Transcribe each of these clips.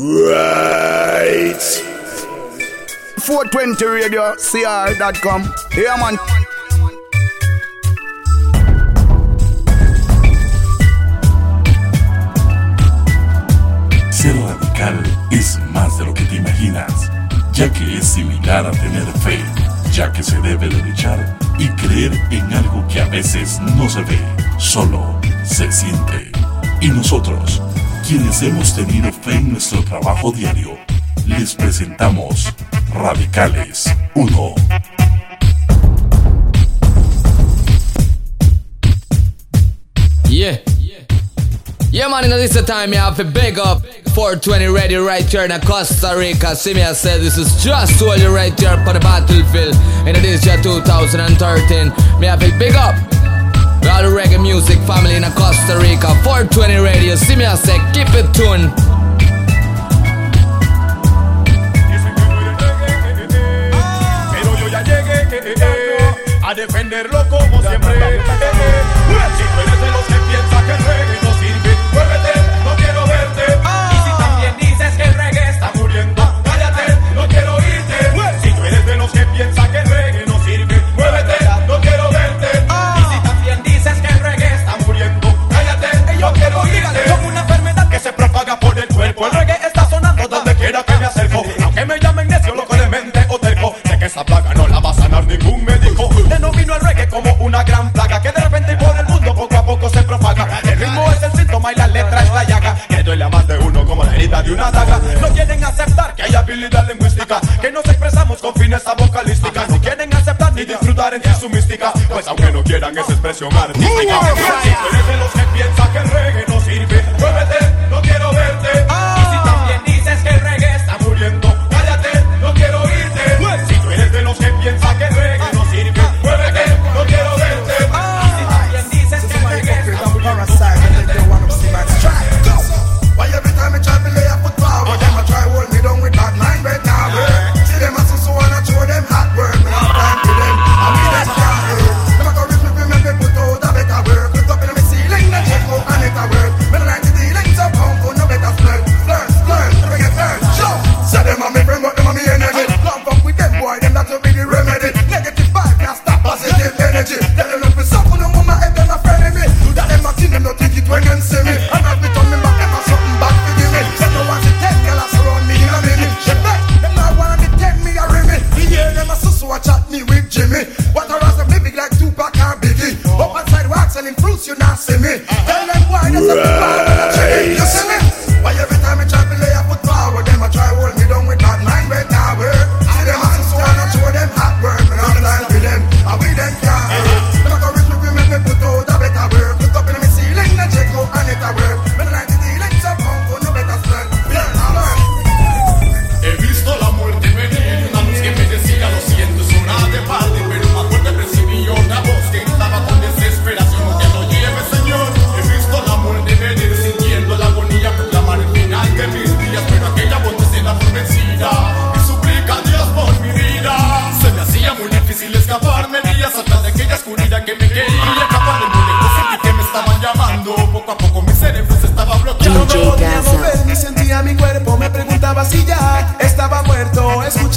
Right. 420RadioCR.com Ser radical es más de lo que te imaginas, ya que es similar a tener fe, ya que se debe de luchar y creer en algo que a veces no se ve, solo se siente. Y nosotros quienes hemos tenido fe en nuestro trabajo diario, les presentamos Radicales 1. Yeah. Yeah, man, in know, this time you have a big up. 420 ready right here in Costa Rica. See me, I said this is just to all you right here for the battlefield. And it is year 2013. Me have to big up all reggae music family in Costa Rica. 420 Radio, see me, I say, keep it tuned. Eh, eh, eh, a defenderlo como siempre. Un chico eres de los que piensa que El reggae está sonando donde quiera que me acerco. Aunque me llamen necio, loco de mente o terco. Sé que esa plaga no la va a sanar ningún médico. Denomino el reggae como una gran plaga que de repente por el mundo poco a poco se propaga. El ritmo es el síntoma y la letra es la llaga. Que duele a más de uno como la herida de una daga. No quieren aceptar que hay habilidad lingüística. Que nos expresamos con fineza vocalística. Si quieren aceptar ni disfrutar en su mística. Pues aunque no quieran es expresión artística. Si tú eres de los que piensa que el reggae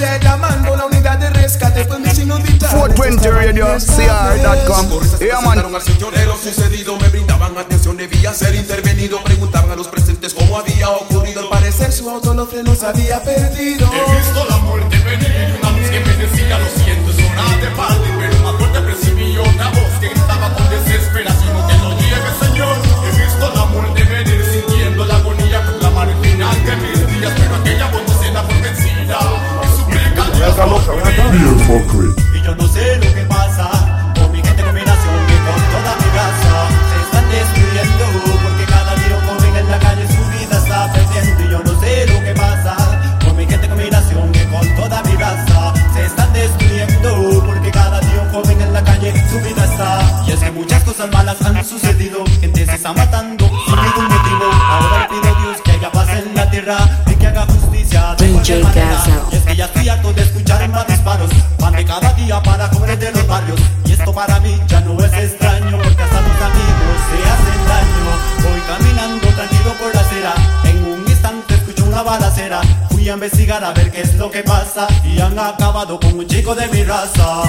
usted la mando la unidad de rescate fue mis inundables. 420 Radio CR.com. Yeah, man. al señor de lo sucedido, me brindaban atención, debía ser intervenido. Preguntaban a los presentes cómo había ocurrido. Al parecer su auto los frenos había perdido. He visto la mockery. con un chico de mi raza.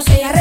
no sea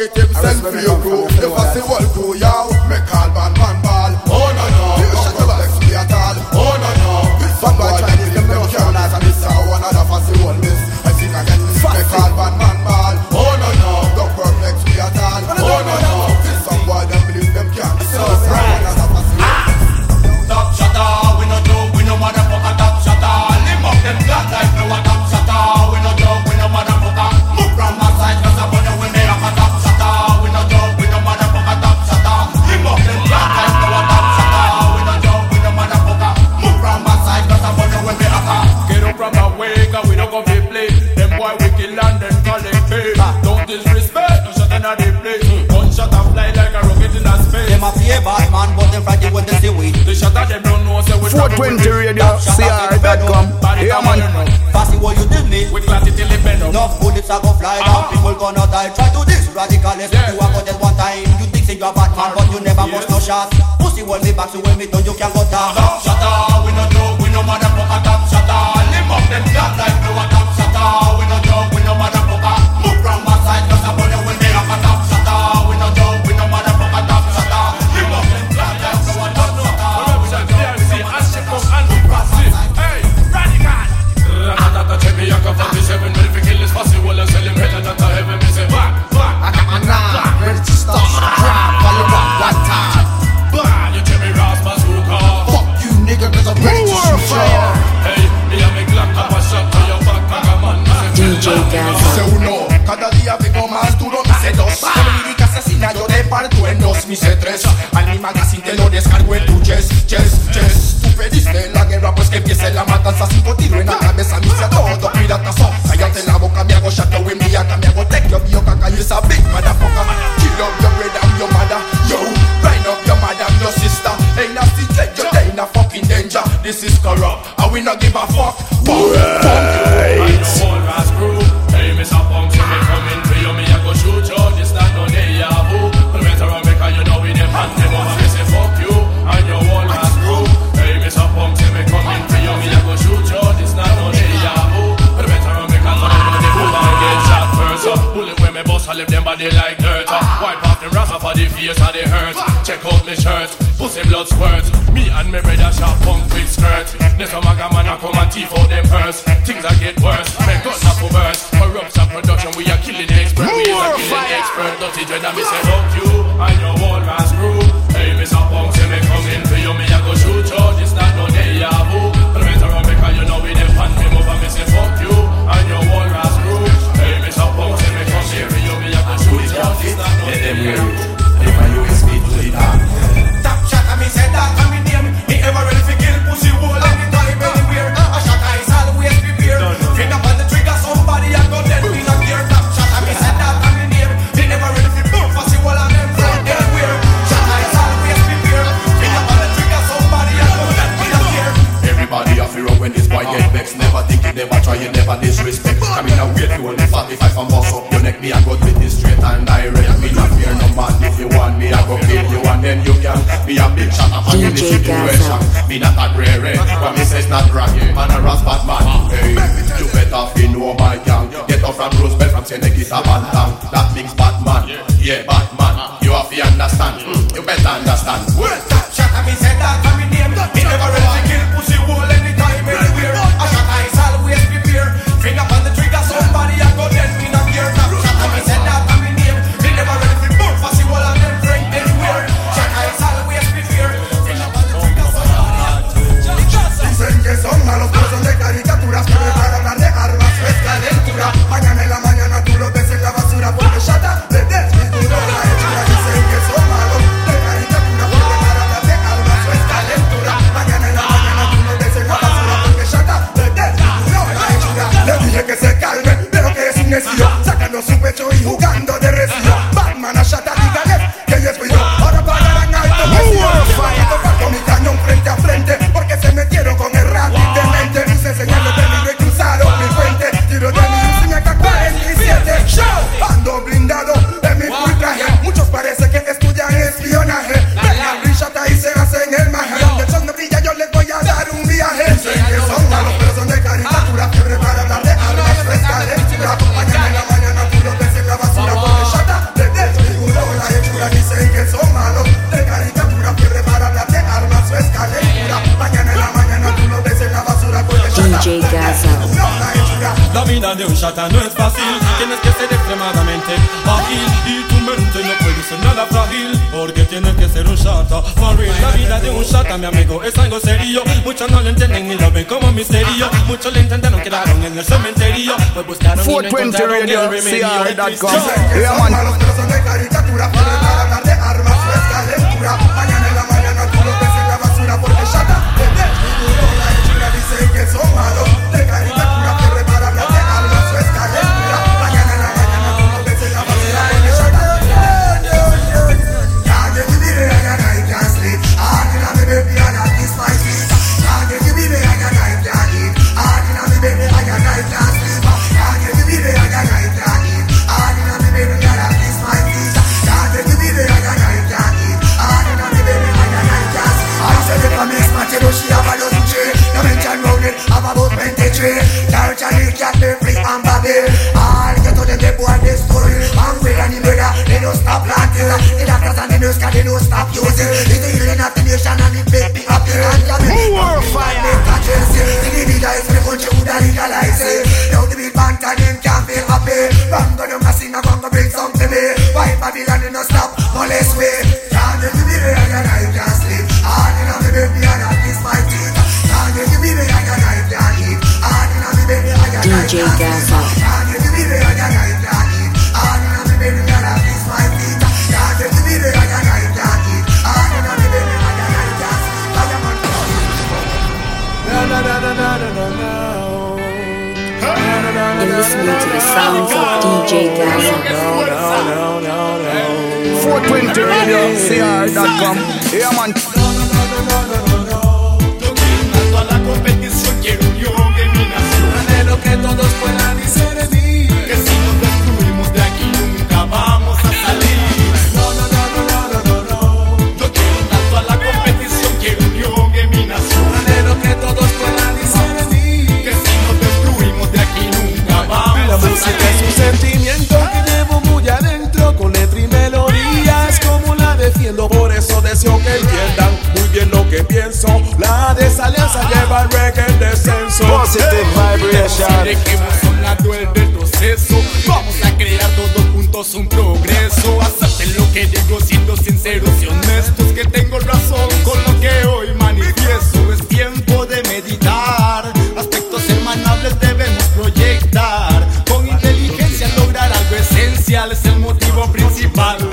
market himself for your crew. now we don't go to play. Them boy we kill and then collect pay. Ah. Don't disrespect, no shot inna the place. Hmm. One shot a fly like a rocket in a space. Them a fear bad man, but them frightened when they see we. The shot a them don't know say we. 420 radio, CR.com. Yeah man. Fast what you did me. We class it till it bend up. Enough bullets are gonna fly down, uh-huh. people gonna die. Try to this radical, let's yeah. do a gun one time. You think you a bad man, but you never yes. bust no shot. Pussy hold me back, so when me done you can't go down. Shut up, we no joke, we no motherfucker top. Shut up, live up them black all Just a live them body like dirt. Uh, wipe off the rasa for the face and the hurt. Check out me shirt, pussy blood squirt. Me and me brother shop punk with skirt. Next time I got man, I come and teeth out them purse. Things are get worse, men got not for burst. Corrupt and production, we are killing expert. We are killing expert. Dirty dread, I me say fuck you and your whole mass crew. Hey, Mr. Punk, say me come in for you, me I go shoot you. This not no day, I boo. But better on me, you know we them me move and me say fuck you and your whole Yeah. vex Never think you never try, you never disrespect. I mean I wait you only 45 and bust up. Your neck Me I go with this straight and direct. Me not fear no man. If you want me I go kill you and then you can Be a big shot up in the situation. Me not a grey but me says not raggy Man a ras bad man Hey, you better feel no my gang. Get off from Roosevelt from Senegita Bantam That means Batman, yeah Batman. You have to understand, you better understand. Well, that shot. I me said that, I me name. Me never ready to kill pussy wool any nada frágil, porque tienes que ser un chata. For real, la vida de un chata, mi amigo, es algo serio. Muchos no lo entienden ni lo ven como misterio. Muchos lo intentaron, quedaron en el cementerio. Pues buscaron y no 420 encontraron el Radio, remedio. CR.com. Que Yeah, son man. malos pero son de caricatura Quieren hablar de armas o es calentura Mañana en la mañana tú lo ves en la basura Porque shut up, de de La hechura dicen que son malos 23 Church and cat, the free and Babel All get to them, they boy, they story Hungry and the murder, they don't stop planting The doctors and the nurse, can they don't stop using It's the healing of the nation and the baby up And the More fire. Make a change, the leader is the country who da legalize it Now the big band and them can't feel happy Bongo them a sing a bongo bring some to me Why Babylon they no stop, molest we DJ Gaza. No, no, no, no, no. 420 Radio, CR.com. Yeah, man. Tanto a la competición quiero unión en mi nación Anhelo que todos puedan desalianza lleva al reggae en descenso Positive vibration. Dejemos a un lado el retroceso Vamos a crear todos juntos un progreso. Acepten lo que digo siendo sinceros y honestos Que tengo razón con lo que hoy manifiesto. Es tiempo de meditar. Aspectos hermanables debemos proyectar. Con inteligencia lograr algo esencial. Es el motivo principal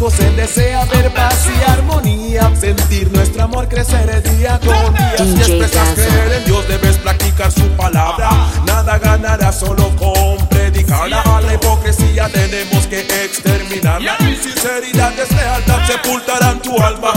hijos él desea ver paz y armonía. Sentir nuestro amor crecer día con día. Si expresas creer en Dios, debes practicar su palabra. Nada ganará solo con predicarla. A la hipocresía tenemos que exterminarla. Sinceridad, deslealtad sepultarán tu alma.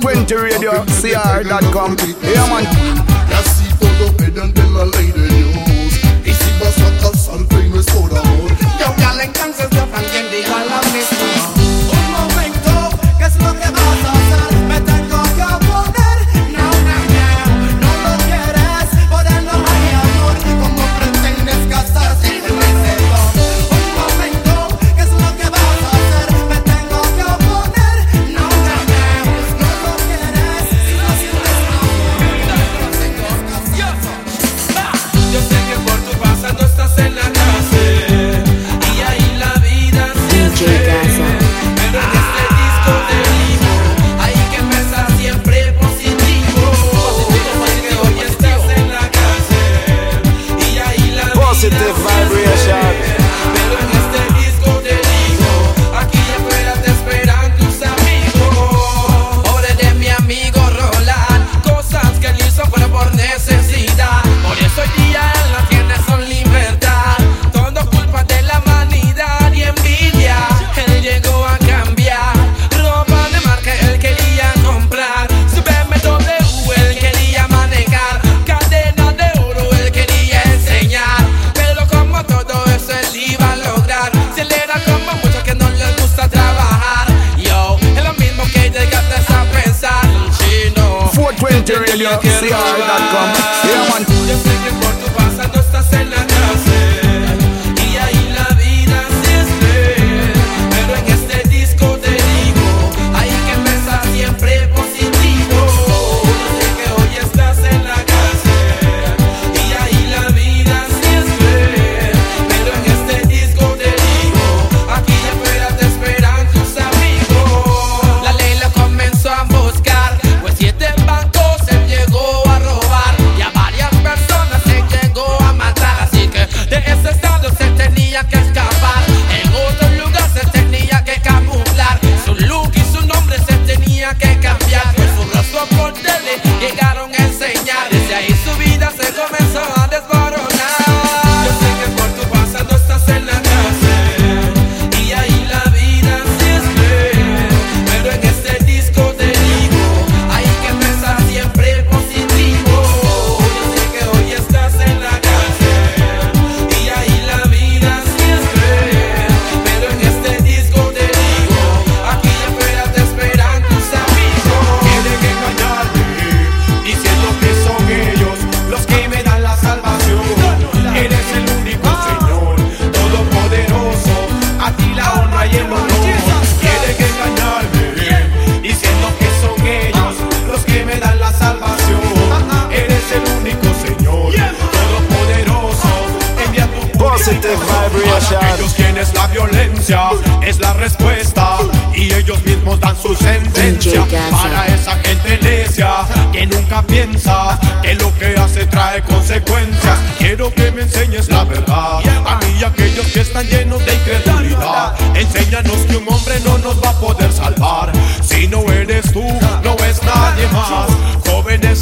20 radio CR.com. Yeah, man.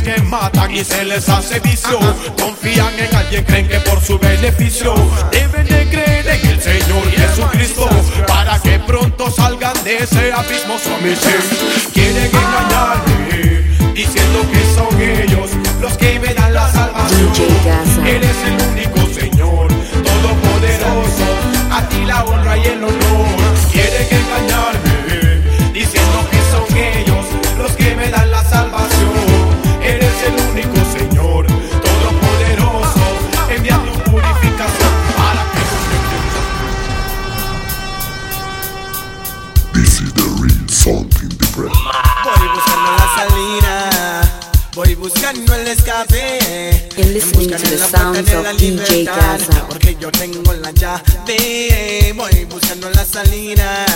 Que matan y se les hace vicio. Confían en alguien, creen que por su beneficio deben de creer en el Señor Jesucristo para que pronto salgan de ese abismo sometido. Quieren engañarme diciendo que son ellos los que me dan la salvación. Gaza. Eres el único Señor, todopoderoso, a ti la honra y el honor. Quieren engañarme to the sounds of DJ Gaza. Porque yo tengo la llave, voy buscando la salida,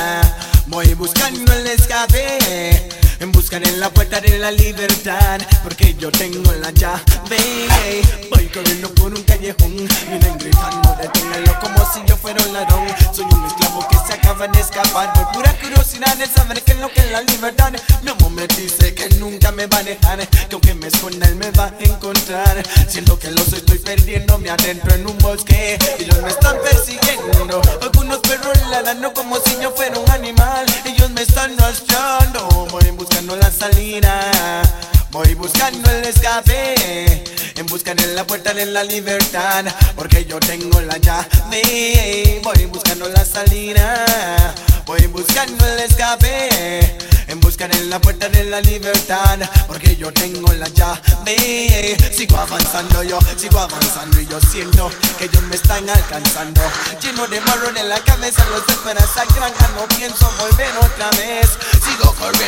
voy buscando el escape. En buscar en la puerta de la libertad, porque yo tengo la llave. Voy corriendo por un callejón, miren gritando, deténganlo como si yo fuera un ladrón. Soy un esclavo que se acaba de escapar por pura curiosidad de saber qué es lo que es la libertad. Mi amor me dice que nunca me va a dejar, que aunque me esconda él me va a encontrar. Siento que los estoy perdiendo, me adentro en un bosque, ellos me están persiguiendo. Algunos perros ladrando como si yo fuera un animal, ellos me están arrastrando. Voy buscando la salida. Voy buscando el escape, en busca de la puerta de la libertad, porque yo tengo la llave. Voy buscando la salida, voy buscando el escape, en busca de la puerta de la libertad, porque yo tengo la llave. Sigo avanzando yo, sigo avanzando y yo siento que ellos me están alcanzando. Lleno de marrón en la cabeza, los espera esa granja, no pienso volver otra vez. Sigo corriendo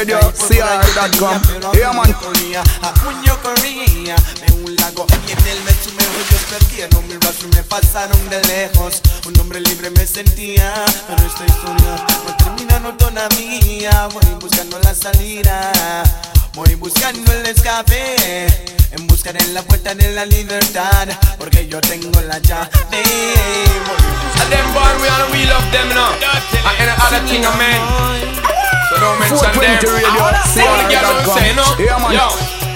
Radio, CR.com. Yeah, man. Corría, a puño corría de un lago y en el me sumerjo ellos perdieron mi rastro y me pasaron de lejos. Un hombre libre me sentía, pero esta historia no termina no todavía. Voy buscando la salida. Voy buscando el escape En busca de la puerta de la libertad Porque yo tengo la llave And them boy, we on we love them now. And any other thing I mean. So don't mention them. 420 radio, All the girls don't say no. Yo.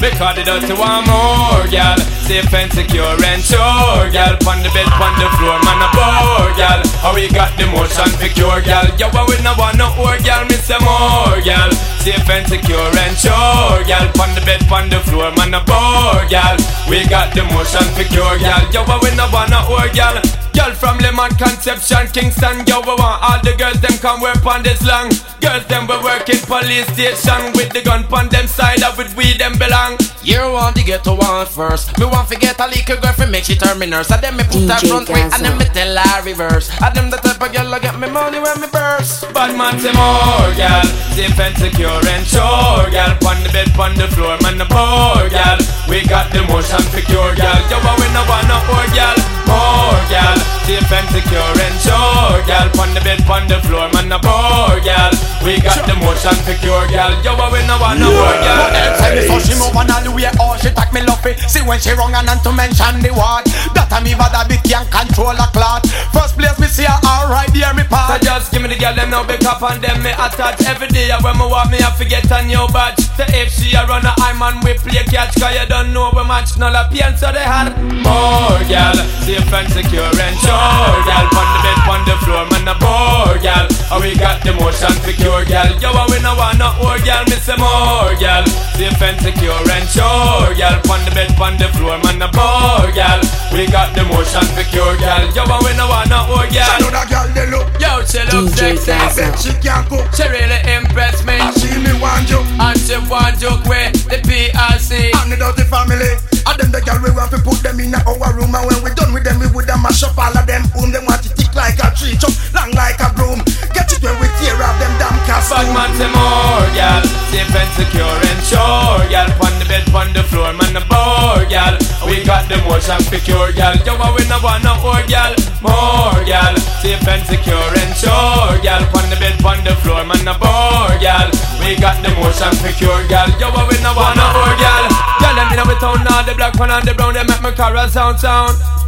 Because the dirty one more, gal. Safe and secure and sure, gal. Pon the bed, pon the floor, man a bore, gal. How we got the motion for cure, gal. Yo, but we no want no more, gal. Me say more, gal. Safe and secure and sure, gal. Pon the bed, pon the floor, man a bore, gal. We got the motion for cure, gal. Yo, but we no want no more, gal. Girl from Lemon Conception, Kingston, yo, we want all the girls them come work on this long. Girls them we work in police station with the gun pon them side of with we them belong. You want to get to one first. Me want to get a little girlfriend, make she turn me nurse. And then me put her DJ front way, and Gazza. then me tell her reverse. And them the type of girl that get me money when me burst. Bad man say more, gal. Safe and secure and sure, gal. Pon the bed, pon the floor, man the poor, gal. We got the motion for cure, gal. Yo, but we no want no more, gal. More, gal. Safe and secure and sure, gal. Pon the bed, pon the floor, man a poor, gal. We got the motion for cure, gal. Yo, we no want no more, gal. Tell me so she move on all the way Oh she talk me love it See when she wrong and not to mention the word That time me bad bit can control a clot First place me see her alright there me So part just give me the girl, them no big up on them me attach Every day i when me walk me I forget a new badge So if she a run a I'm on we play catch Cause you don't know we match None of pain so they had More girl, safe and secure and sure Girl, pon the bed, pon the floor, man a bore girl And we got the motion for cure girl Yo, and we no want no more girl, me say more girl Safe and secure and sure girl Pon the bed, pon the floor, man a bore girl We got the motion for cure girl Yo, and we no want no more girl I know that girl they look Yo, she look DJ sexy. I bet she can cook. She really impress me. And she me want you. And she want joke with the PRC. And the dirty family And them the girl we want to put them in our room And when we done with them we would a mash up all of them Boom them want to tick like a tree Chop long like a broom Get it when we tear up them damn Bad costume man say more, gal. Safe and secure and sure, gal. Pon the bed, pon the floor, man the bore, gal. We got the motion for cure, gal. Yo, we no want no more, gal. More, gal. Safe and secure and sure, gal. Pon the bed, pon the floor, man the bore, gal. We got the motion for cure, gal. Yo, we no want no more, gal. Gal, them inna we town now, the black one and the brown, they make me carry sound sound.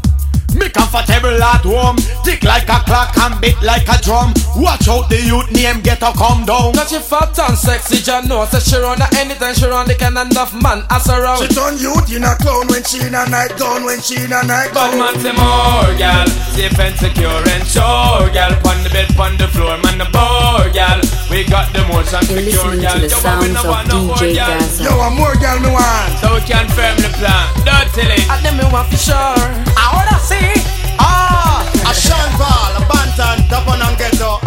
Me comfortable at home Tick like a clock and beat like a drum Watch out the youth name get a come down Cause she fat and sexy, John knows that she run her anytime she run the kind enough man as around. She turn youth in a clown when she in a night gown When she in a night Bad gown man say more, gal. Safe and secure and sure, gal. Pon the bed, pon the floor, man the bore, gal. We got the motion You're secure, listening gal. to the Yo, but we no of want no more, DJ gal. Gazza. Yo, a more girl me want So we can firm the plan. Don't tell it. And then me want for sure. I wanna see Ah A Sean Paul, a Banton, Tapón and Ghetto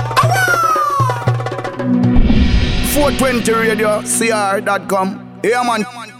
420 radio, cr.com. Yeah, man.